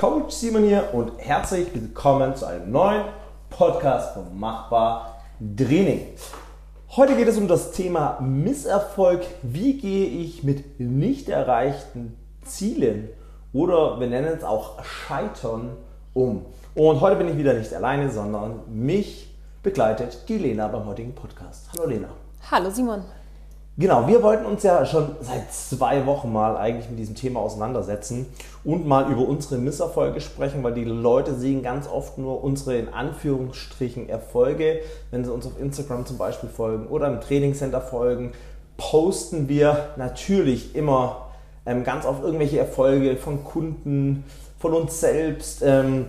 Coach Simon hier und herzlich willkommen zu einem neuen Podcast von Machbar Training. Heute geht es um das Thema Misserfolg. Wie gehe ich mit nicht erreichten Zielen oder wir nennen es auch Scheitern um? Und heute bin ich wieder nicht alleine, sondern mich begleitet die Lena beim heutigen Podcast. Hallo Lena. Hallo Simon. Genau, wir wollten uns ja schon seit zwei Wochen mal eigentlich mit diesem Thema auseinandersetzen und mal über unsere Misserfolge sprechen, weil die Leute sehen ganz oft nur unsere in Anführungsstrichen Erfolge. Wenn sie uns auf Instagram zum Beispiel folgen oder im Trainingscenter folgen, posten wir natürlich immer ähm, ganz oft irgendwelche Erfolge von Kunden, von uns selbst, ähm,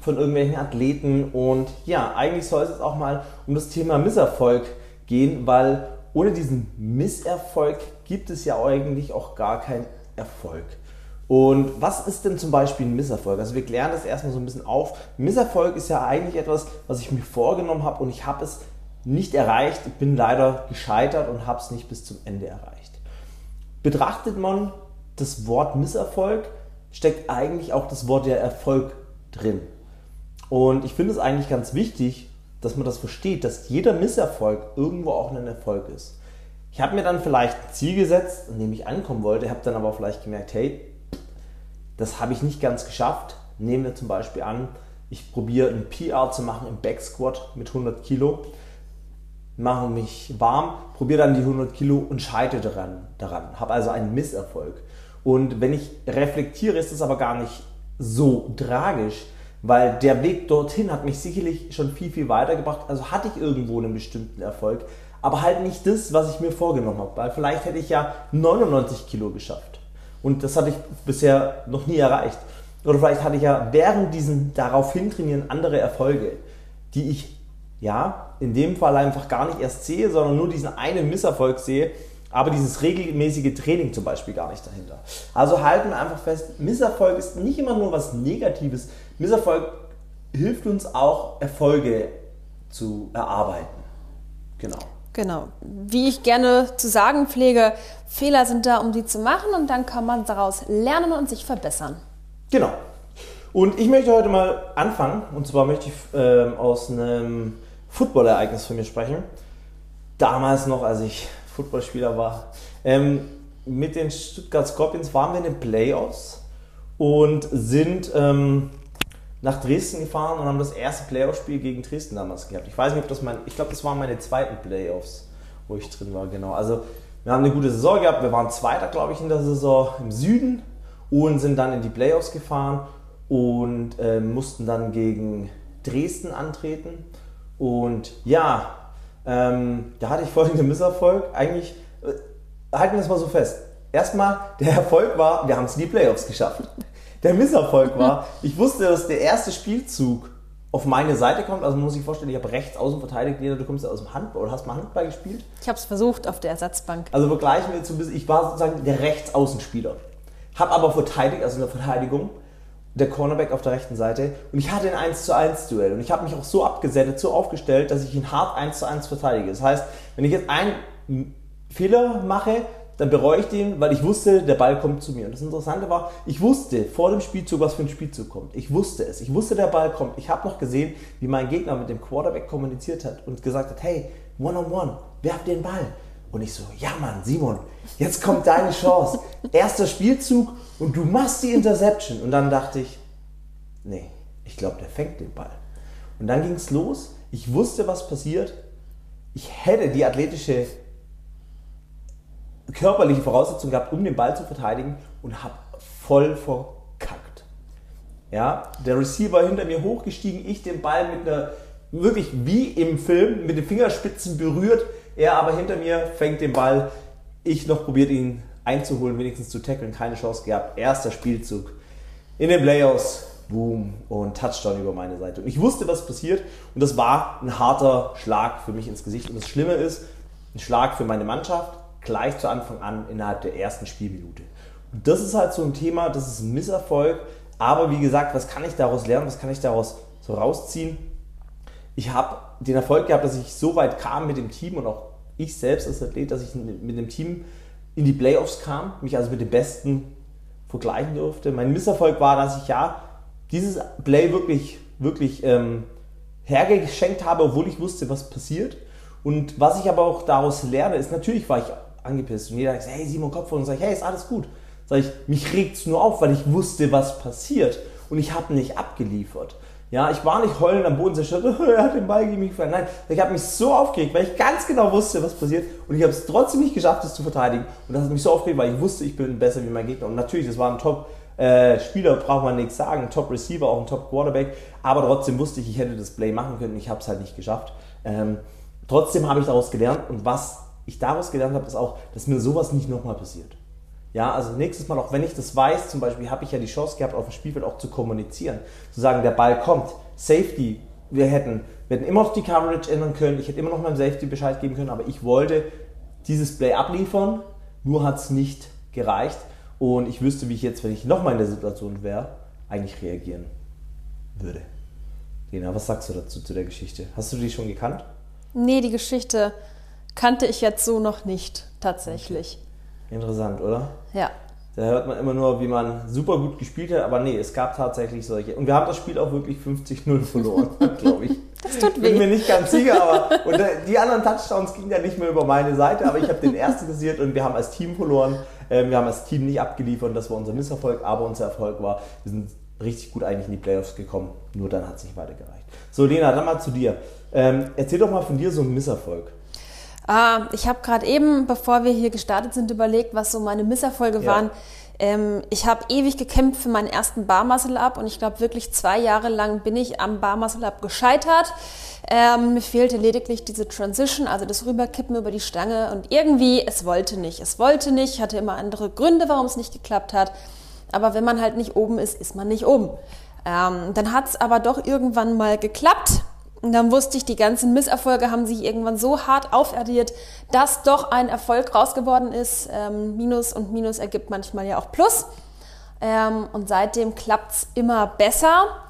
von irgendwelchen Athleten und ja, eigentlich soll es jetzt auch mal um das Thema Misserfolg gehen, weil ohne diesen Misserfolg gibt es ja eigentlich auch gar keinen Erfolg. Und was ist denn zum Beispiel ein Misserfolg? Also wir klären das erstmal so ein bisschen auf. Misserfolg ist ja eigentlich etwas, was ich mir vorgenommen habe und ich habe es nicht erreicht. Ich bin leider gescheitert und habe es nicht bis zum Ende erreicht. Betrachtet man das Wort Misserfolg, steckt eigentlich auch das Wort der Erfolg drin. Und ich finde es eigentlich ganz wichtig, dass man das versteht, dass jeder Misserfolg irgendwo auch ein Erfolg ist. Ich habe mir dann vielleicht ein Ziel gesetzt, an dem ich ankommen wollte, habe dann aber vielleicht gemerkt, hey, das habe ich nicht ganz geschafft. Nehmen wir zum Beispiel an, ich probiere ein PR zu machen im Backsquat mit 100 Kilo, mache mich warm, probiere dann die 100 Kilo und scheitere daran, daran habe also einen Misserfolg. Und wenn ich reflektiere, ist das aber gar nicht so tragisch, weil der Weg dorthin hat mich sicherlich schon viel, viel weitergebracht. Also hatte ich irgendwo einen bestimmten Erfolg, aber halt nicht das, was ich mir vorgenommen habe. Weil vielleicht hätte ich ja 99 Kilo geschafft. Und das hatte ich bisher noch nie erreicht. Oder vielleicht hatte ich ja während diesen daraufhin trainieren andere Erfolge, die ich ja in dem Fall einfach gar nicht erst sehe, sondern nur diesen einen Misserfolg sehe, aber dieses regelmäßige Training zum Beispiel gar nicht dahinter. Also halten wir einfach fest, Misserfolg ist nicht immer nur was Negatives. Misserfolg hilft uns auch, Erfolge zu erarbeiten. Genau. Genau. Wie ich gerne zu sagen pflege, Fehler sind da, um die zu machen und dann kann man daraus lernen und sich verbessern. Genau. Und ich möchte heute mal anfangen, und zwar möchte ich äh, aus einem Footballereignis von mir sprechen. Damals noch, als ich Footballspieler war. Ähm, mit den Stuttgart Scorpions waren wir in den Playoffs und sind ähm, nach Dresden gefahren und haben das erste Playoff-Spiel gegen Dresden damals gehabt. Ich weiß nicht, ob das mein, ich glaube, das waren meine zweiten Playoffs, wo ich drin war, genau. Also wir haben eine gute Saison gehabt. Wir waren Zweiter, glaube ich, in der Saison im Süden und sind dann in die Playoffs gefahren und äh, mussten dann gegen Dresden antreten. Und ja, ähm, da hatte ich folgenden Misserfolg. Eigentlich, äh, halten wir das mal so fest. Erstmal, der Erfolg war, wir haben es in die Playoffs geschafft. Der Misserfolg war, ich wusste, dass der erste Spielzug auf meine Seite kommt. Also man muss sich vorstellen, ich habe rechts außen verteidigt. Lena, du kommst ja aus dem Handball oder hast mal Handball gespielt? Ich habe es versucht auf der Ersatzbank. Also vergleichen wir jetzt so ein bisschen, ich war sozusagen der Rechtsaußenspieler. Habe aber verteidigt, also in der Verteidigung, der Cornerback auf der rechten Seite. Und ich hatte ein 1 zu 1 Duell. Und ich habe mich auch so abgesettet, so aufgestellt, dass ich ihn hart 1 zu 1 verteidige. Das heißt, wenn ich jetzt einen Fehler mache, dann bereue ich den, weil ich wusste, der Ball kommt zu mir. Und das Interessante war, ich wusste vor dem Spielzug, was für ein Spielzug kommt. Ich wusste es. Ich wusste, der Ball kommt. Ich habe noch gesehen, wie mein Gegner mit dem Quarterback kommuniziert hat und gesagt hat, hey, one-on-one, -on -one, werf den Ball. Und ich so, ja Mann, Simon, jetzt kommt deine Chance. Erster Spielzug und du machst die Interception. Und dann dachte ich, nee, ich glaube, der fängt den Ball. Und dann ging es los. Ich wusste, was passiert. Ich hätte die athletische, körperliche Voraussetzung gehabt, um den Ball zu verteidigen und habe voll verkackt. Ja, der Receiver hinter mir hochgestiegen, ich den Ball mit einer, wirklich wie im Film, mit den Fingerspitzen berührt er aber hinter mir fängt den Ball. Ich noch probiert ihn einzuholen, wenigstens zu tackeln. Keine Chance gehabt. Erster Spielzug in den Playoffs. Boom und Touchdown über meine Seite. Und ich wusste, was passiert. Und das war ein harter Schlag für mich ins Gesicht. Und das Schlimme ist, ein Schlag für meine Mannschaft gleich zu Anfang an innerhalb der ersten Spielminute. Und das ist halt so ein Thema, das ist ein Misserfolg. Aber wie gesagt, was kann ich daraus lernen? Was kann ich daraus so rausziehen? ich habe den Erfolg gehabt, dass ich so weit kam mit dem Team und auch ich selbst als Athlet, dass ich mit dem Team in die Playoffs kam, mich also mit dem Besten vergleichen durfte. Mein Misserfolg war, dass ich ja dieses Play wirklich, wirklich ähm, hergeschenkt habe, obwohl ich wusste, was passiert. Und was ich aber auch daraus lerne, ist, natürlich war ich angepisst. Und jeder sagt, hey Simon Kopf und sag ich, hey, ist alles gut. Sag ich, mich regt es nur auf, weil ich wusste, was passiert. Und ich habe nicht abgeliefert. Ja, ich war nicht heulend am Boden zerstört, er hat den Ball gegen mich gefallen. Nein, ich habe mich so aufgeregt, weil ich ganz genau wusste, was passiert. Und ich habe es trotzdem nicht geschafft, es zu verteidigen. Und das hat mich so aufgeregt, weil ich wusste, ich bin besser wie mein Gegner. Und natürlich, das war ein Top- äh, braucht man nichts sagen, Top Receiver, auch ein Top Quarterback, aber trotzdem wusste ich, ich hätte das Play machen können, ich habe es halt nicht geschafft. Ähm, trotzdem habe ich daraus gelernt und was ich daraus gelernt habe, ist auch, dass mir sowas nicht nochmal passiert. Ja, also nächstes Mal, auch wenn ich das weiß, zum Beispiel habe ich ja die Chance gehabt, auf dem Spielfeld auch zu kommunizieren. Zu sagen, der Ball kommt, Safety, wir hätten, wir hätten immer noch die Coverage ändern können, ich hätte immer noch meinem Safety Bescheid geben können, aber ich wollte dieses Play abliefern, nur hat es nicht gereicht. Und ich wüsste, wie ich jetzt, wenn ich nochmal in der Situation wäre, eigentlich reagieren würde. Lena, was sagst du dazu zu der Geschichte? Hast du die schon gekannt? Nee, die Geschichte kannte ich jetzt so noch nicht, tatsächlich. Interessant, oder? Ja. Da hört man immer nur, wie man super gut gespielt hat, aber nee, es gab tatsächlich solche. Und wir haben das Spiel auch wirklich 50-0 verloren, glaube ich. Das tut Bin weh. mir nicht ganz sicher, aber und äh, die anderen Touchdowns gingen ja nicht mehr über meine Seite, aber ich habe den ersten kassiert und wir haben als Team verloren. Ähm, Wir haben als Team nicht abgeliefert und das war unser Misserfolg, aber unser Erfolg war, wir sind richtig gut eigentlich in die Playoffs gekommen, nur dann hat es nicht weitergereicht. So, Lena, dann mal zu dir. Ähm, erzähl doch mal von dir so einen Misserfolg. Ah, ich habe gerade eben, bevor wir hier gestartet sind, überlegt, was so meine Misserfolge Ja. waren. Ähm, ich habe ewig gekämpft für meinen ersten Bar Muscle Up und ich glaube wirklich zwei Jahre lang bin ich am Bar Muscle Up gescheitert. Ähm, mir fehlte lediglich diese Transition, also das Rüberkippen über die Stange und irgendwie, es wollte nicht. Es wollte nicht, hatte immer andere Gründe, warum es nicht geklappt hat. Aber wenn man halt nicht oben ist, ist man nicht oben. Ähm, dann hat es aber doch irgendwann mal geklappt. Und dann wusste ich, die ganzen Misserfolge haben sich irgendwann so hart aufaddiert, dass doch ein Erfolg raus geworden ist. Ähm, Minus und Minus ergibt manchmal ja auch Plus. Ähm, und seitdem klappt's immer besser.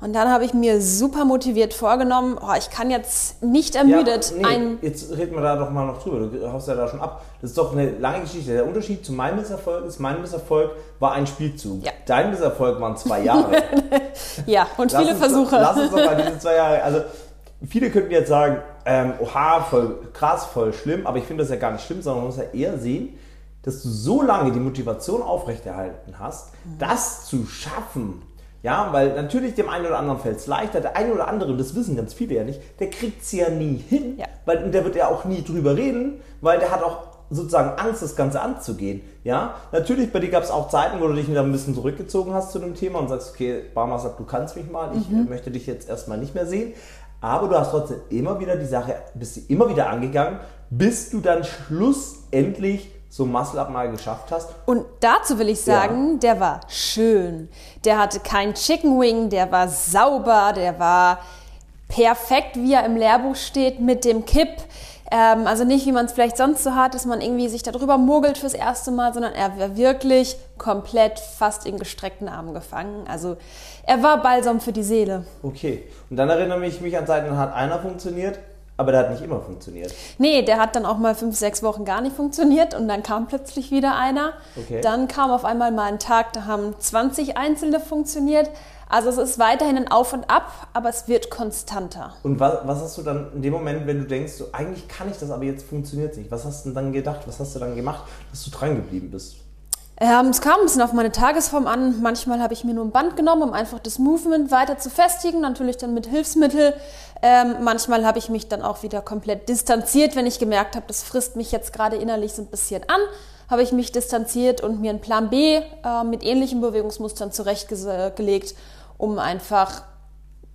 Und dann habe ich mir super motiviert vorgenommen, oh, ich kann jetzt nicht ermüdet Ja, nee, ein jetzt reden wir da doch mal noch drüber. Du haust ja da schon ab. Das ist doch eine lange Geschichte. Der Unterschied zu meinem Misserfolg ist, mein Misserfolg war ein Spielzug. Ja. Dein Misserfolg waren zwei Jahre. ja und viele uns, Versuche. Lass uns doch mal diese zwei Jahre. Also viele könnten jetzt sagen, ähm, oha, voll krass, voll schlimm, aber ich finde das ja gar nicht schlimm, sondern man muss ja eher sehen, dass du so lange die Motivation aufrechterhalten hast, Mhm. das zu schaffen. Ja, weil natürlich dem einen oder anderen fällt es leichter, der eine oder andere, und das wissen ganz viele ja nicht, der kriegt es ja nie hin, Ja. weil und der wird ja auch nie drüber reden, weil der hat auch sozusagen Angst, das Ganze anzugehen. Ja, natürlich bei dir gab es auch Zeiten, wo du dich wieder ein bisschen zurückgezogen hast zu dem Thema und sagst, okay, Barmer sagt, du kannst mich mal, ich Mhm. möchte dich jetzt erstmal nicht mehr sehen. Aber du hast trotzdem immer wieder die Sache, bist sie immer wieder angegangen, bis du dann schlussendlich so Muscle-Up mal geschafft hast. Und dazu will ich sagen, der war schön. Der hatte kein Chicken Wing, der war sauber, der war perfekt, wie er im Lehrbuch steht, mit dem Kipp. Ähm, also nicht, wie man es vielleicht sonst so hat, dass man irgendwie sich darüber mogelt fürs erste Mal, sondern er war wirklich komplett fast in gestreckten Armen gefangen. Also er war Balsam für die Seele. Okay. Und dann erinnere ich mich an Zeiten, dann hat einer funktioniert, aber der hat nicht immer funktioniert. Nee, der hat dann auch mal fünf, sechs Wochen gar nicht funktioniert und dann kam plötzlich wieder einer. Okay. Dann kam auf einmal mal ein Tag, da haben 20 Einzelne funktioniert. Also es ist weiterhin ein Auf und Ab, aber es wird konstanter. Und was, was hast du dann in dem Moment, wenn du denkst, so, eigentlich kann ich das, aber jetzt funktioniert es nicht? Was hast du dann gedacht? Was hast du dann gemacht, dass du dran geblieben bist? Ähm, es kam ein bisschen auf meine Tagesform an. Manchmal habe ich mir nur ein Band genommen, um einfach das Movement weiter zu festigen, natürlich dann mit Hilfsmittel. Ähm, manchmal habe ich mich dann auch wieder komplett distanziert, wenn ich gemerkt habe, das frisst mich jetzt gerade innerlich so ein bisschen an. Habe ich mich distanziert und mir einen Plan B äh, mit ähnlichen Bewegungsmustern zurechtgelegt, um einfach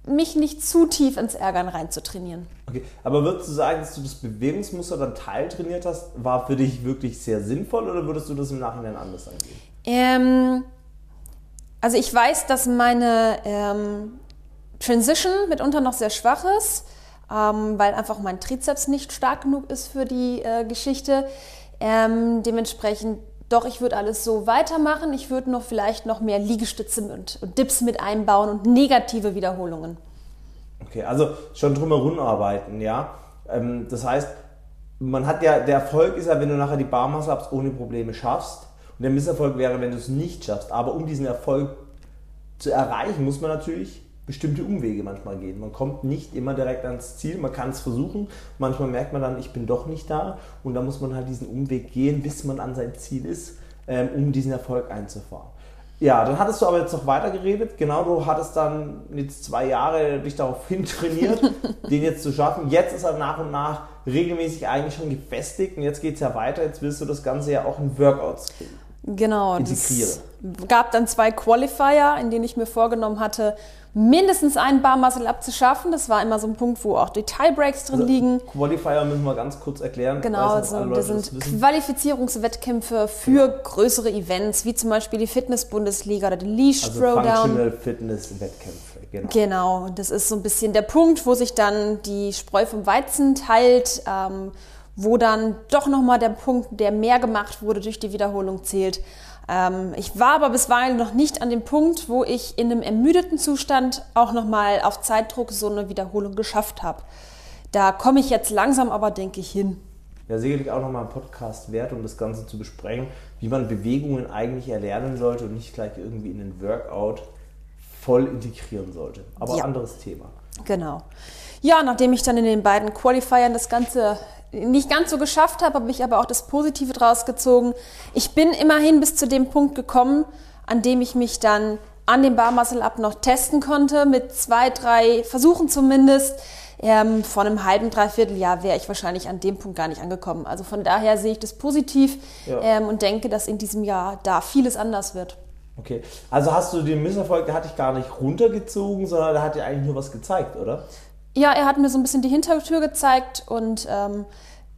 mich nicht zu tief ins Ärgern reinzutrainieren. Okay, aber würdest du sagen, dass du das Bewegungsmuster dann teiltrainiert hast, war für dich wirklich sehr sinnvoll oder würdest du das im Nachhinein anders angehen? Ähm, also ich weiß, dass meine ähm, Transition mitunter noch sehr schwach ist, ähm, weil einfach mein Trizeps nicht stark genug ist für die äh, Geschichte. Ähm, dementsprechend, doch, ich würde alles so weitermachen. Ich würde noch vielleicht noch mehr Liegestütze und, und Dips mit einbauen und negative Wiederholungen. Okay, also schon drumherum arbeiten, ja. Ähm, das heißt, man hat ja, der Erfolg ist ja, wenn du nachher die Barmuscle-Ups ohne Probleme schaffst. Und der Misserfolg wäre, wenn du es nicht schaffst. Aber um diesen Erfolg zu erreichen, muss man natürlich bestimmte Umwege manchmal gehen. Man kommt nicht immer direkt ans Ziel, man kann es versuchen. Manchmal merkt man dann, ich bin doch nicht da und dann muss man halt diesen Umweg gehen, bis man an sein Ziel ist, ähm, um diesen Erfolg einzufahren. Ja, dann hattest du aber jetzt noch weiter geredet. Genau, du hattest dann jetzt zwei Jahre dich darauf hin trainiert, den jetzt zu schaffen. Jetzt ist er nach und nach regelmäßig eigentlich schon gefestigt und jetzt geht es ja weiter. Jetzt willst du das Ganze ja auch in Workouts genau, integrieren. Es gab dann zwei Qualifier, in denen ich mir vorgenommen hatte, mindestens einen Barmuscle abzuschaffen. Das war immer so ein Punkt, wo auch die Tiebreaks drin also, liegen. Qualifier müssen wir ganz kurz erklären. Genau, also, das sind das Qualifizierungswettkämpfe für ja. größere Events, wie zum Beispiel die Fitness-Bundesliga oder die Leash also Throwdown. Functional Fitness-Wettkämpfe, genau. Genau, das ist so ein bisschen der Punkt, wo sich dann die Spreu vom Weizen teilt. Ähm, wo dann doch nochmal der Punkt, der mehr gemacht wurde durch die Wiederholung zählt. Ähm, ich war aber bisweilen noch nicht an dem Punkt, wo ich in einem ermüdeten Zustand auch nochmal auf Zeitdruck so eine Wiederholung geschafft habe. Da komme ich jetzt langsam aber, denke ich, hin. Ja, sicherlich auch nochmal ein Podcast wert, um das Ganze zu besprechen, wie man Bewegungen eigentlich erlernen sollte und nicht gleich irgendwie in den Workout voll integrieren sollte. Aber ja. anderes Thema. Genau. Ja, nachdem ich dann in den beiden Qualifiern das Ganze nicht ganz so geschafft habe, habe ich aber auch das Positive draus gezogen. Ich bin immerhin bis zu dem Punkt gekommen, an dem ich mich dann an dem Bar Muscle Up noch testen konnte, mit zwei, drei Versuchen zumindest. Ähm, vor einem halben, dreiviertel Jahr wäre ich wahrscheinlich an dem Punkt gar nicht angekommen. Also von daher sehe ich das positiv ja. ähm, und denke, dass in diesem Jahr da vieles anders wird. Okay, also hast du den Misserfolg, der hat dich gar nicht runtergezogen, sondern der hat dir eigentlich nur was gezeigt, oder? Ja, er hat mir so ein bisschen die Hintertür gezeigt und ähm,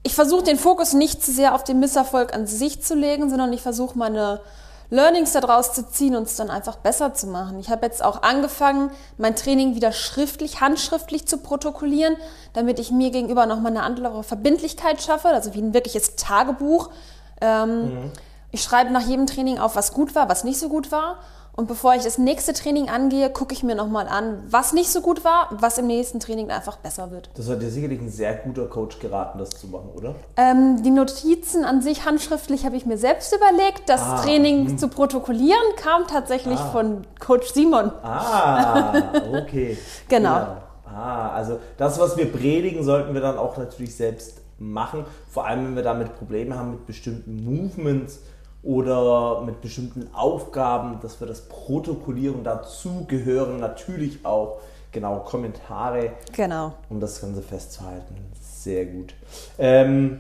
ich versuche den Fokus nicht zu sehr auf den Misserfolg an sich zu legen, sondern ich versuche meine Learnings daraus zu ziehen und es dann einfach besser zu machen. Ich habe jetzt auch angefangen, mein Training wieder schriftlich, handschriftlich zu protokollieren, damit ich mir gegenüber nochmal eine andere Verbindlichkeit schaffe, also wie ein wirkliches Tagebuch. Ähm, mhm. Ich schreibe nach jedem Training auf, was gut war, was nicht so gut war und bevor ich das nächste Training angehe, gucke ich mir nochmal an, was nicht so gut war, was im nächsten Training einfach besser wird. Das hat dir sicherlich ein sehr guter Coach geraten, das zu machen, oder? Ähm, die Notizen an sich handschriftlich habe ich mir selbst überlegt. Das ah, Training hm. zu protokollieren kam tatsächlich ah. von Coach Simon. Ah, okay. genau. Ja. Ah, also das, was wir predigen, sollten wir dann auch natürlich selbst machen. Vor allem, wenn wir damit Probleme haben mit bestimmten Movements oder mit bestimmten Aufgaben, dass wir das protokollieren. Dazu gehören natürlich auch genau Kommentare, genau. um das Ganze festzuhalten. Sehr gut. Ähm,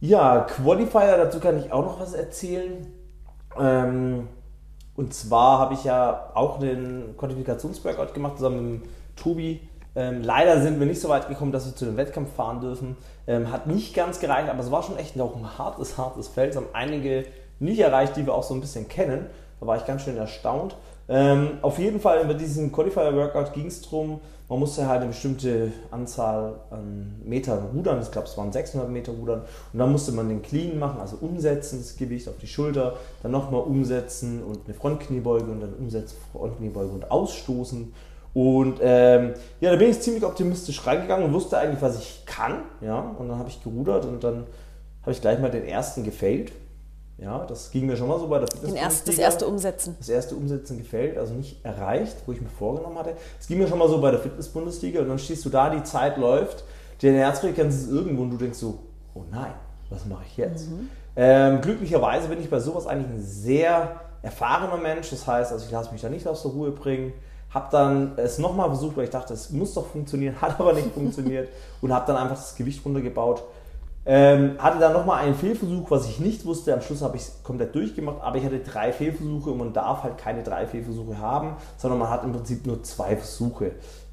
ja, Qualifier, dazu kann ich auch noch was erzählen. Ähm, und zwar habe ich ja auch einen Qualifikationsworkout gemacht zusammen mit Tobi ähm, leider sind wir nicht so weit gekommen, dass wir zu dem Wettkampf fahren dürfen. Ähm, hat nicht ganz gereicht, aber es war schon echt auch ein hartes, hartes Feld. Es haben einige nicht erreicht, die wir auch so ein bisschen kennen. Da war ich ganz schön erstaunt. Ähm, auf jeden Fall bei diesem Qualifier-Workout ging es darum, man musste halt eine bestimmte Anzahl an Metern rudern. Ich glaube, es waren 600 Meter rudern. Und dann musste man den Clean machen, also umsetzen, das Gewicht auf die Schulter, dann nochmal umsetzen und eine Frontkniebeuge und dann umsetzen, Frontkniebeuge und ausstoßen und ähm, ja, da bin ich ziemlich optimistisch reingegangen und wusste eigentlich, was ich kann. Ja, und dann habe ich gerudert und dann habe ich gleich mal den ersten gefällt. Ja, das ging mir schon mal so bei der Fitness erst, Das erste Umsetzen. Das erste Umsetzen gefällt, also nicht erreicht, wo ich mir vorgenommen hatte. Es ging mir schon mal so bei der Fitness-Bundesliga und dann stehst du da, die Zeit läuft, deine Herzfrequenz ist irgendwo und du denkst so, oh nein, was mache ich jetzt? Mhm. Ähm, glücklicherweise bin ich bei sowas eigentlich ein sehr erfahrener Mensch, das heißt, also ich lasse mich da nicht aus der Ruhe bringen. Habe dann es nochmal versucht, weil ich dachte, es muss doch funktionieren, hat aber nicht funktioniert und habe dann einfach das Gewicht runtergebaut. Ähm, hatte dann nochmal einen Fehlversuch, was ich nicht wusste. Am Schluss habe ich es komplett durchgemacht, aber ich hatte drei Fehlversuche und man darf halt keine drei Fehlversuche haben, sondern man hat im Prinzip nur zwei Versuche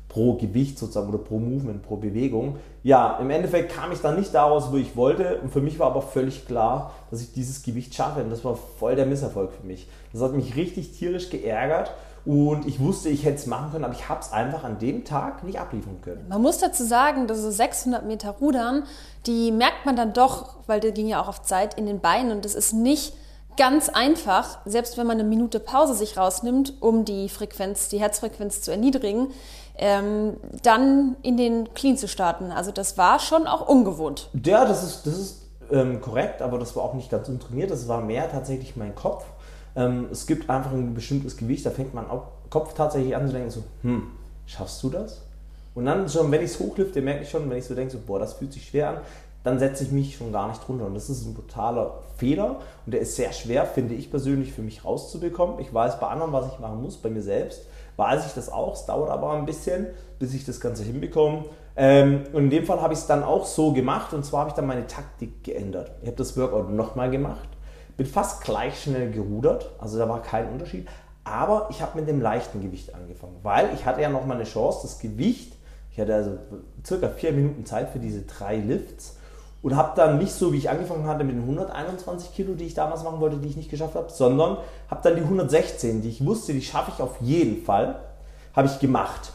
pro Gewicht sozusagen oder pro Movement, pro Bewegung. Ja, im Endeffekt kam ich dann nicht daraus, wo ich wollte und für mich war aber völlig klar, dass ich dieses Gewicht schaffe und das war voll der Misserfolg für mich. Das hat mich richtig tierisch geärgert und ich wusste, ich hätte es machen können, aber ich habe es einfach an dem Tag nicht abliefern können. Man muss dazu sagen, dass so 600 Meter Rudern, die merkt man dann doch, weil der ging ja auch auf Zeit in den Beinen und das ist nicht ganz einfach, selbst wenn man eine Minute Pause sich rausnimmt, um die Frequenz, die Herzfrequenz zu erniedrigen, ähm, dann in den Clean zu starten. Also das war schon auch ungewohnt. Ja, das ist, das ist ähm, korrekt, aber das war auch nicht ganz untrainiert. Das war mehr tatsächlich mein Kopf Ähm, es gibt einfach ein bestimmtes Gewicht, da fängt man am Kopf tatsächlich an zu denken, so, hm, schaffst du das? Und dann schon, wenn ich es hochlifte, merke ich schon, wenn ich so denke, so, boah, das fühlt sich schwer an, dann setze ich mich schon gar nicht runter. Und das ist ein totaler Fehler und der ist sehr schwer, finde ich persönlich, für mich rauszubekommen. Ich weiß bei anderen, was ich machen muss, bei mir selbst weiß ich das auch. Es dauert aber ein bisschen, bis ich das Ganze hinbekomme. Ähm, und in dem Fall habe ich es dann auch so gemacht und zwar habe ich dann meine Taktik geändert. Ich habe das Workout nochmal gemacht, bin fast gleich schnell gerudert, also da war kein Unterschied. Aber ich habe mit dem leichten Gewicht angefangen, weil ich hatte ja noch mal eine Chance, das Gewicht, ich hatte also circa vier Minuten Zeit für diese drei Lifts und habe dann nicht so, wie ich angefangen hatte mit den 121 Kilo, die ich damals machen wollte, die ich nicht geschafft habe, sondern habe dann die 116, die ich wusste, die schaffe ich auf jeden Fall, habe ich gemacht.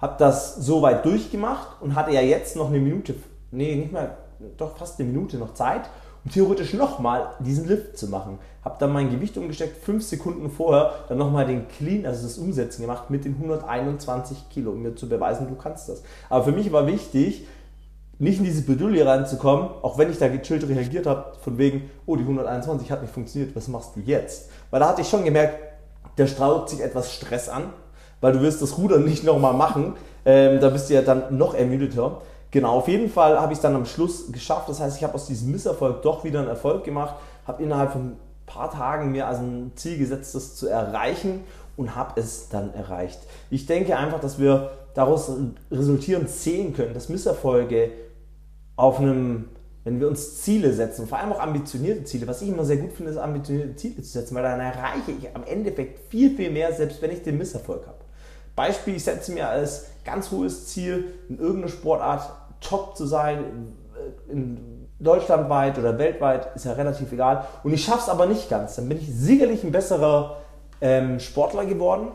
Habe das so weit durchgemacht und hatte ja jetzt noch eine Minute, nee, nicht mal, doch fast eine Minute noch Zeit, um theoretisch nochmal diesen Lift zu machen. Habe dann mein Gewicht umgesteckt, fünf Sekunden vorher, dann nochmal den Clean, also das Umsetzen gemacht mit den 121 Kilo, um mir zu beweisen, du kannst das. Aber für mich war wichtig, nicht in diese Bedouille reinzukommen, auch wenn ich da gechillt reagiert habe, von wegen, oh, die 121 hat nicht funktioniert, was machst du jetzt? Weil da hatte ich schon gemerkt, der straucht sich etwas Stress an, weil du wirst das Rudern nicht nochmal machen, ähm, da bist du ja dann noch ermüdeter. Genau, auf jeden Fall habe ich es dann am Schluss geschafft, das heißt, ich habe aus diesem Misserfolg doch wieder einen Erfolg gemacht, habe innerhalb von ein paar Tagen mir also ein Ziel gesetzt, das zu erreichen und habe es dann erreicht. Ich denke einfach, dass wir daraus resultierend sehen können, dass Misserfolge auf einem, wenn wir uns Ziele setzen, vor allem auch ambitionierte Ziele, was ich immer sehr gut finde, ist ambitionierte Ziele zu setzen, weil dann erreiche ich am Endeffekt viel, viel mehr, selbst wenn ich den Misserfolg habe. Beispiel, ich setze mir als ganz hohes Ziel, in irgendeiner Sportart top zu sein, in deutschlandweit oder weltweit, ist ja relativ egal. Und ich schaffe es aber nicht ganz. Dann bin ich sicherlich ein besserer ähm, Sportler geworden,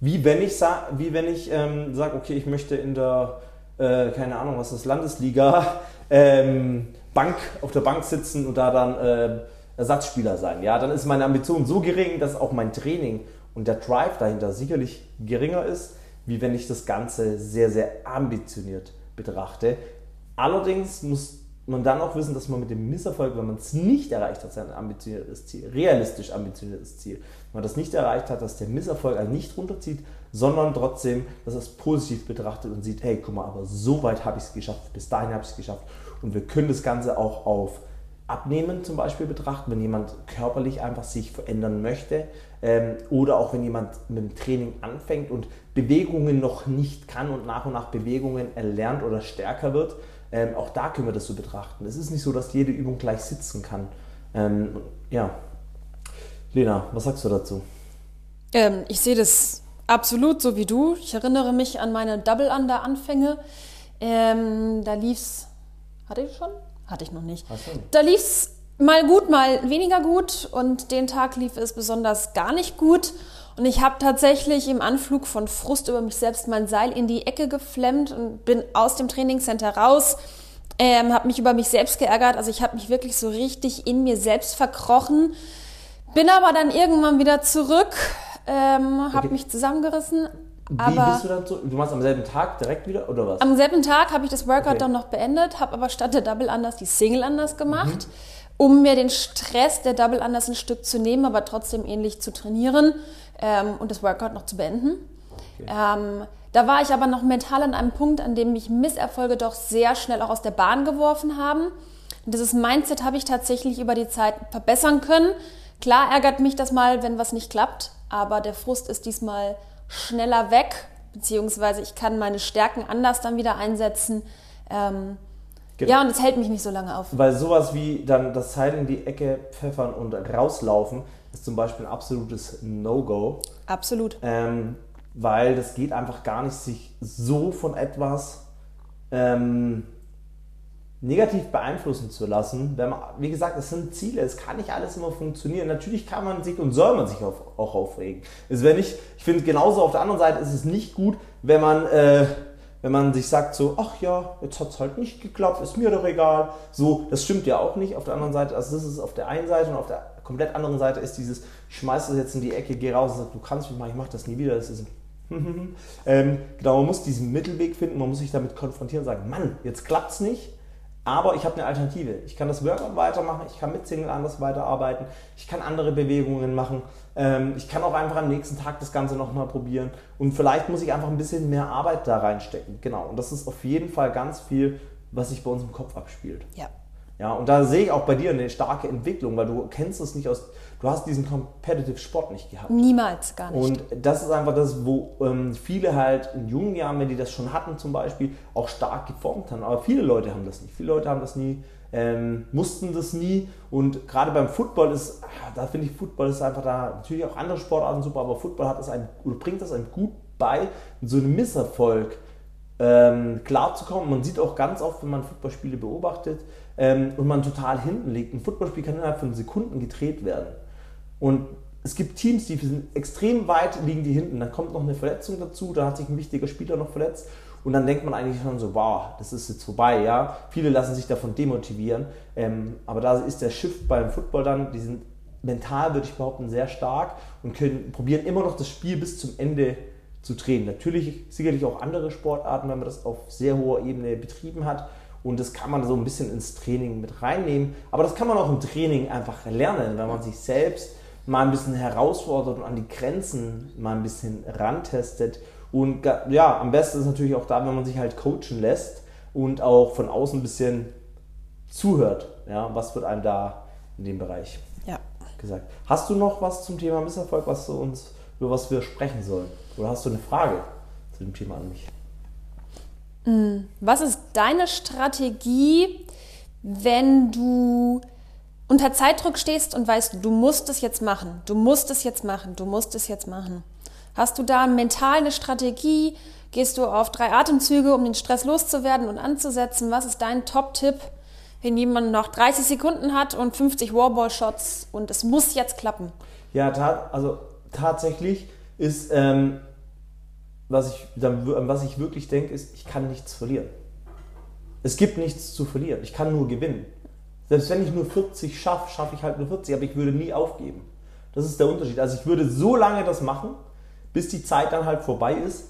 wie wenn ich, wie ähm, sage, okay, ich möchte in der, äh, keine Ahnung, was ist Landesliga, ähm, Bank, auf der Bank sitzen und da dann äh, Ersatzspieler sein. Ja, dann ist meine Ambition so gering, dass auch mein Training und der Drive dahinter sicherlich geringer ist, wie wenn ich das Ganze sehr, sehr ambitioniert betrachte. Allerdings muss man dann auch wissen, dass man mit dem Misserfolg, wenn man es nicht erreicht hat, sein ambitioniertes Ziel, realistisch ambitioniertes Ziel, wenn man das nicht erreicht hat, dass der Misserfolg einen nicht runterzieht, sondern trotzdem, dass es positiv betrachtet und sieht, hey, guck mal, aber so weit habe ich es geschafft, bis dahin habe ich es geschafft. Und wir können das Ganze auch auf Abnehmen zum Beispiel betrachten, wenn jemand körperlich einfach sich verändern möchte ähm, oder auch wenn jemand mit dem Training anfängt und Bewegungen noch nicht kann und nach und nach Bewegungen erlernt oder stärker wird. Ähm, auch da können wir das so betrachten. Es ist nicht so, dass jede Übung gleich sitzen kann. Ähm, ja. Lena, was sagst du dazu? Ähm, ich sehe das Absolut, so wie du. Ich erinnere mich an meine Double Under Anfänge. Ähm, da lief's. Hatte ich schon? Hatte ich noch nicht. Da lief's mal gut, mal weniger gut und den Tag lief es besonders gar nicht gut. Und ich habe tatsächlich im Anflug von Frust über mich selbst mein Seil in die Ecke geflemmt und bin aus dem Trainingscenter raus. Ähm, habe mich über mich selbst geärgert. Also ich habe mich wirklich so richtig in mir selbst verkrochen. Bin aber dann irgendwann wieder zurück ähm, habe okay. mich zusammengerissen. Wie aber bist du dann so? Du machst am selben Tag direkt wieder oder was? Am selben Tag habe ich das Workout okay. dann noch beendet, habe aber statt der Double Anders die Single Anders gemacht, mhm. um mir den Stress der Double Anders ein Stück zu nehmen, aber trotzdem ähnlich zu trainieren ähm, und das Workout noch zu beenden. Okay. Ähm, da war ich aber noch mental an einem Punkt, an dem mich Misserfolge doch sehr schnell auch aus der Bahn geworfen haben. Und dieses Mindset habe ich tatsächlich über die Zeit verbessern können. Klar ärgert mich das mal, wenn was nicht klappt, aber der Frust ist diesmal schneller weg, beziehungsweise ich kann meine Stärken anders dann wieder einsetzen. Ähm, genau. Ja, und es hält mich nicht so lange auf. Weil sowas wie dann das Seil in die Ecke pfeffern und rauslaufen ist zum Beispiel ein absolutes No-Go. Absolut. Ähm, weil das geht einfach gar nicht, sich so von etwas ähm, negativ beeinflussen zu lassen. Wenn man, wie gesagt, es sind Ziele, es kann nicht alles immer funktionieren. Natürlich kann man sich und soll man sich auf, auch aufregen. Es wäre nicht, ich finde genauso auf der anderen Seite ist es nicht gut, wenn man, äh, wenn man sich sagt so, ach ja, jetzt hat es halt nicht geklappt, ist mir doch egal. So, das stimmt ja auch nicht auf der anderen Seite. Also das ist auf der einen Seite und auf der komplett anderen Seite ist dieses, schmeiß das jetzt in die Ecke, geh raus und sag, du kannst mich mal, ich mach das nie wieder. Das ist ähm, genau, man muss diesen Mittelweg finden, man muss sich damit konfrontieren und sagen, Mann, jetzt klappt's nicht Aber ich habe eine Alternative. Ich kann das Workout weitermachen, ich kann mit Single anders weiterarbeiten, ich kann andere Bewegungen machen, ich kann auch einfach am nächsten Tag das Ganze nochmal probieren und vielleicht muss ich einfach ein bisschen mehr Arbeit da reinstecken. Genau, und das ist auf jeden Fall ganz viel, was sich bei uns im Kopf abspielt. Ja. Ja, und da sehe ich auch bei dir eine starke Entwicklung, weil du kennst es nicht aus, du hast diesen Competitive Sport nicht gehabt. Niemals, gar nicht. Und das ist einfach das, wo ähm, viele halt in jungen Jahren, wenn die das schon hatten zum Beispiel, auch stark geformt haben. Aber viele Leute haben das nicht. Viele Leute haben das nie, ähm, mussten das nie. Und gerade beim Football ist, da finde ich, Football ist einfach da, natürlich auch andere Sportarten super, aber Football hat das einem, oder bringt das einem gut bei, so einem Misserfolg ähm, klarzukommen. Man sieht auch ganz oft, wenn man Footballspiele beobachtet ähm, und man total hinten liegt, ein Footballspiel kann innerhalb von Sekunden gedreht werden. Und es gibt Teams, die sind extrem weit, liegen die hinten. Dann kommt noch eine Verletzung dazu, da hat sich ein wichtiger Spieler noch verletzt. Und dann denkt man eigentlich schon so, wow, das ist jetzt vorbei, ja. Viele lassen sich davon demotivieren. Ähm, aber da ist der Shift beim Football dann, die sind mental, würde ich behaupten, sehr stark und können, probieren immer noch das Spiel bis zum Ende zu drehen. Natürlich sicherlich auch andere Sportarten, wenn man das auf sehr hoher Ebene betrieben hat. Und das kann man so ein bisschen ins Training mit reinnehmen. Aber das kann man auch im Training einfach lernen, wenn man sich selbst mal ein bisschen herausfordert und an die Grenzen mal ein bisschen rantestet. Und ja, am besten ist natürlich auch da, wenn man sich halt coachen lässt und auch von außen ein bisschen zuhört. Ja, was wird einem da in dem Bereich ja. gesagt? Hast du noch was zum Thema Misserfolg, was du uns, über was wir sprechen sollen? Oder hast du eine Frage zu dem Thema an mich? Mm, was ist deine Strategie, wenn du unter Zeitdruck stehst und weißt, du musst es jetzt machen, du musst es jetzt machen, du musst es jetzt machen. Hast du da mental eine Strategie? Gehst du auf drei Atemzüge, um den Stress loszuwerden und anzusetzen? Was ist dein Top-Tipp, wenn jemand noch 30 Sekunden hat und 50 Warball-Shots und es muss jetzt klappen? Ja, ta also tatsächlich ist, ähm, was, ich, dann, was ich wirklich denke, ist, ich kann nichts verlieren. Es gibt nichts zu verlieren. Ich kann nur gewinnen. Selbst wenn ich nur 40 schaffe, schaffe ich halt nur 40, aber ich würde nie aufgeben. Das ist der Unterschied. Also ich würde so lange das machen, bis die Zeit dann halt vorbei ist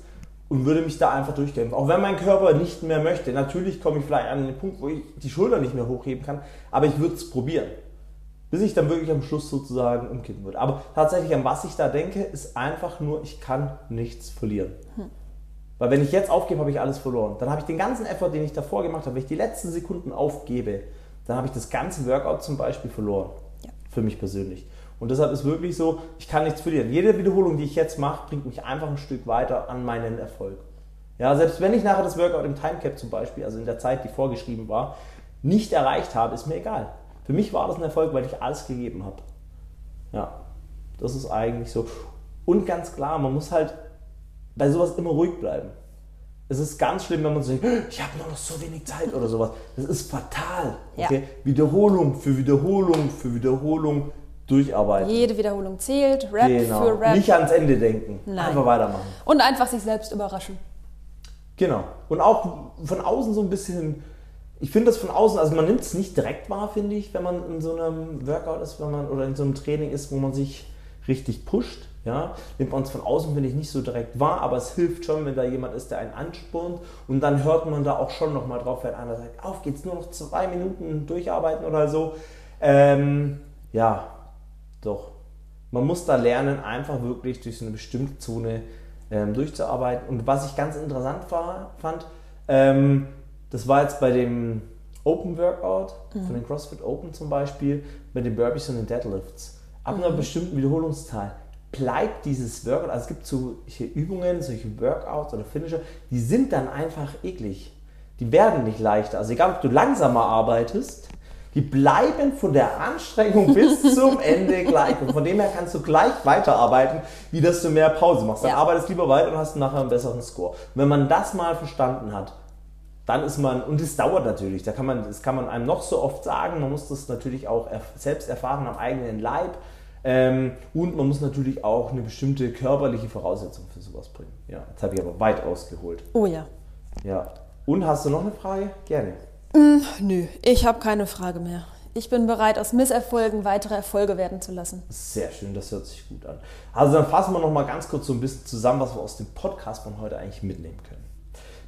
und würde mich da einfach durchkämpfen. Auch wenn mein Körper nicht mehr möchte. Natürlich komme ich vielleicht an den Punkt, wo ich die Schulter nicht mehr hochheben kann, aber ich würde es probieren. Bis ich dann wirklich am Schluss sozusagen umkippen würde. Aber tatsächlich, an was ich da denke, ist einfach nur, ich kann nichts verlieren. Hm. Weil wenn ich jetzt aufgebe, habe ich alles verloren. Dann habe ich den ganzen Effort, den ich davor gemacht habe, wenn ich die letzten Sekunden aufgebe, dann habe ich das ganze Workout zum Beispiel verloren. Ja. Für mich persönlich. Und deshalb ist wirklich so, ich kann nichts verlieren. Jede Wiederholung, die ich jetzt mache, bringt mich einfach ein Stück weiter an meinen Erfolg. Ja, selbst wenn ich nachher das Workout im Timecap zum Beispiel, also in der Zeit, die vorgeschrieben war, nicht erreicht habe, ist mir egal. Für mich war das ein Erfolg, weil ich alles gegeben habe. Ja, das ist eigentlich so. Und ganz klar, man muss halt bei sowas immer ruhig bleiben. Es ist ganz schlimm, wenn man sagt, ich habe nur noch so wenig Zeit oder sowas. Das ist fatal. Okay? Ja. Wiederholung für Wiederholung für Wiederholung durcharbeiten. Jede Wiederholung zählt, Rap genau. für Rap. Nicht ans Ende denken. Nein. Einfach weitermachen. Und einfach sich selbst überraschen. Genau. Und auch von außen so ein bisschen, ich finde das von außen, also man nimmt es nicht direkt wahr, finde ich, wenn man in so einem Workout ist, wenn man oder in so einem Training ist, wo man sich richtig pusht. Ja, nimmt man es von außen, finde ich, nicht so direkt wahr, aber es hilft schon, wenn da jemand ist, der einen anspornt und dann hört man da auch schon nochmal drauf, wenn einer sagt, auf geht's, nur noch zwei Minuten durcharbeiten oder so. Ähm, ja, doch. Man muss da lernen, einfach wirklich durch so eine bestimmte Zone ähm, durchzuarbeiten. Und was ich ganz interessant war, fand, ähm, das war jetzt bei dem Open Workout, mhm. von den CrossFit Open zum Beispiel, mit den Burpees und den Deadlifts. Ab mhm. einer bestimmten Wiederholungszahl bleibt dieses Workout, also es gibt solche Übungen, solche Workouts oder Finisher, die sind dann einfach eklig. Die werden nicht leichter. Also egal, ob du langsamer arbeitest, die bleiben von der Anstrengung bis zum Ende gleich. Und von dem her kannst du gleich weiterarbeiten, wie dass du mehr Pause machst. Dann ja. arbeitest lieber weiter und hast nachher einen besseren Score. Und wenn man das mal verstanden hat, dann ist man, und es dauert natürlich, da kann man, das kann man einem noch so oft sagen, man muss das natürlich auch selbst erfahren am eigenen Leib. Ähm, und man muss natürlich auch eine bestimmte körperliche Voraussetzung für sowas bringen. Ja, jetzt habe ich aber weit ausgeholt. Oh ja. Ja. Und hast du noch eine Frage? Gerne. Mm, nö, ich habe keine Frage mehr. Ich bin bereit, aus Misserfolgen weitere Erfolge werden zu lassen. Sehr schön, das hört sich gut an. Also dann fassen wir noch mal ganz kurz so ein bisschen zusammen, was wir aus dem Podcast von heute eigentlich mitnehmen können.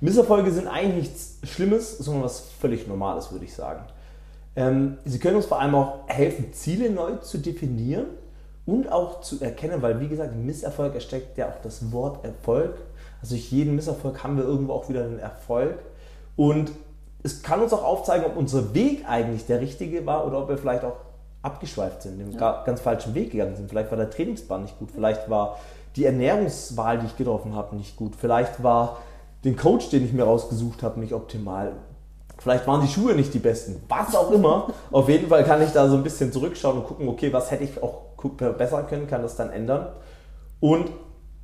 Misserfolge sind eigentlich nichts Schlimmes, sondern was völlig Normales, würde ich sagen. Ähm, sie können uns vor allem auch helfen, Ziele neu zu definieren und auch zu erkennen, weil wie gesagt, Misserfolg ersteckt ja auch das Wort Erfolg. Also durch jeden Misserfolg haben wir irgendwo auch wieder einen Erfolg. Und es kann uns auch aufzeigen, ob unser Weg eigentlich der richtige war oder ob wir vielleicht auch abgeschweift sind, den ja. ganz falschen Weg gegangen sind. Vielleicht war der Trainingsplan nicht gut, vielleicht war die Ernährungswahl, die ich getroffen habe, nicht gut, vielleicht war den Coach, den ich mir rausgesucht habe, nicht optimal. Vielleicht waren die Schuhe nicht die besten, was auch immer. Auf jeden Fall kann ich da so ein bisschen zurückschauen und gucken, okay, was hätte ich auch verbessern können, kann das dann ändern. Und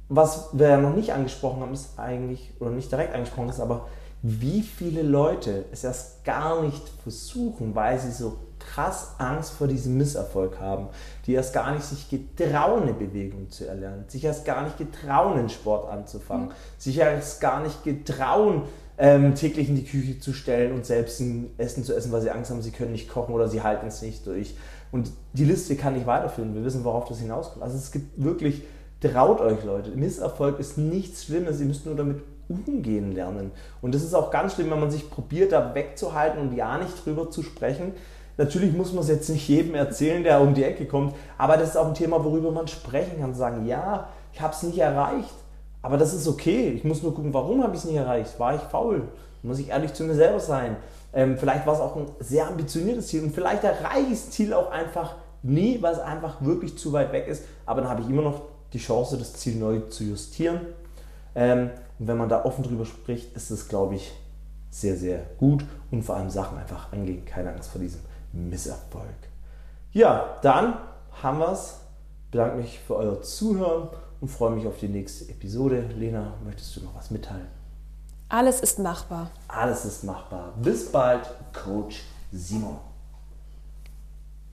was wir ja noch nicht angesprochen haben, ist eigentlich, oder nicht direkt angesprochen ist, aber wie viele Leute es erst gar nicht versuchen, weil sie so krass Angst vor diesem Misserfolg haben, die erst gar nicht sich getrauen, eine Bewegung zu erlernen, sich erst gar nicht getrauen, einen Sport anzufangen, mhm. sich erst gar nicht getrauen, ähm, täglich in die Küche zu stellen und selbst ein Essen zu essen, weil sie Angst haben, sie können nicht kochen oder sie halten es nicht durch. Und die Liste kann ich weiterführen. Wir wissen, worauf das hinauskommt. Also es gibt wirklich, traut euch Leute. Misserfolg ist nichts Schlimmes. Ihr müsst nur damit umgehen lernen. Und das ist auch ganz schlimm, wenn man sich probiert, da wegzuhalten und ja nicht drüber zu sprechen. Natürlich muss man es jetzt nicht jedem erzählen, der um die Ecke kommt, aber das ist auch ein Thema, worüber man sprechen kann. Sagen, ja, ich habe es nicht erreicht, aber das ist okay. Ich muss nur gucken, warum habe ich es nicht erreicht? War ich faul? Muss ich ehrlich zu mir selber sein? Ähm, vielleicht war es auch ein sehr ambitioniertes Ziel und vielleicht erreiche ich das Ziel auch einfach nie, weil es einfach wirklich zu weit weg ist. Aber dann habe ich immer noch die Chance, das Ziel neu zu justieren. Ähm, und wenn man da offen drüber spricht, ist es, glaube ich, sehr, sehr gut und vor allem Sachen einfach angehen. Keine Angst vor diesem Misserfolg. Ja, dann haben wir es. Bedanke mich für euer Zuhören und freue mich auf die nächste Episode. Lena, möchtest du noch was mitteilen? Alles ist machbar. Alles ist machbar. Bis bald, Coach Simon.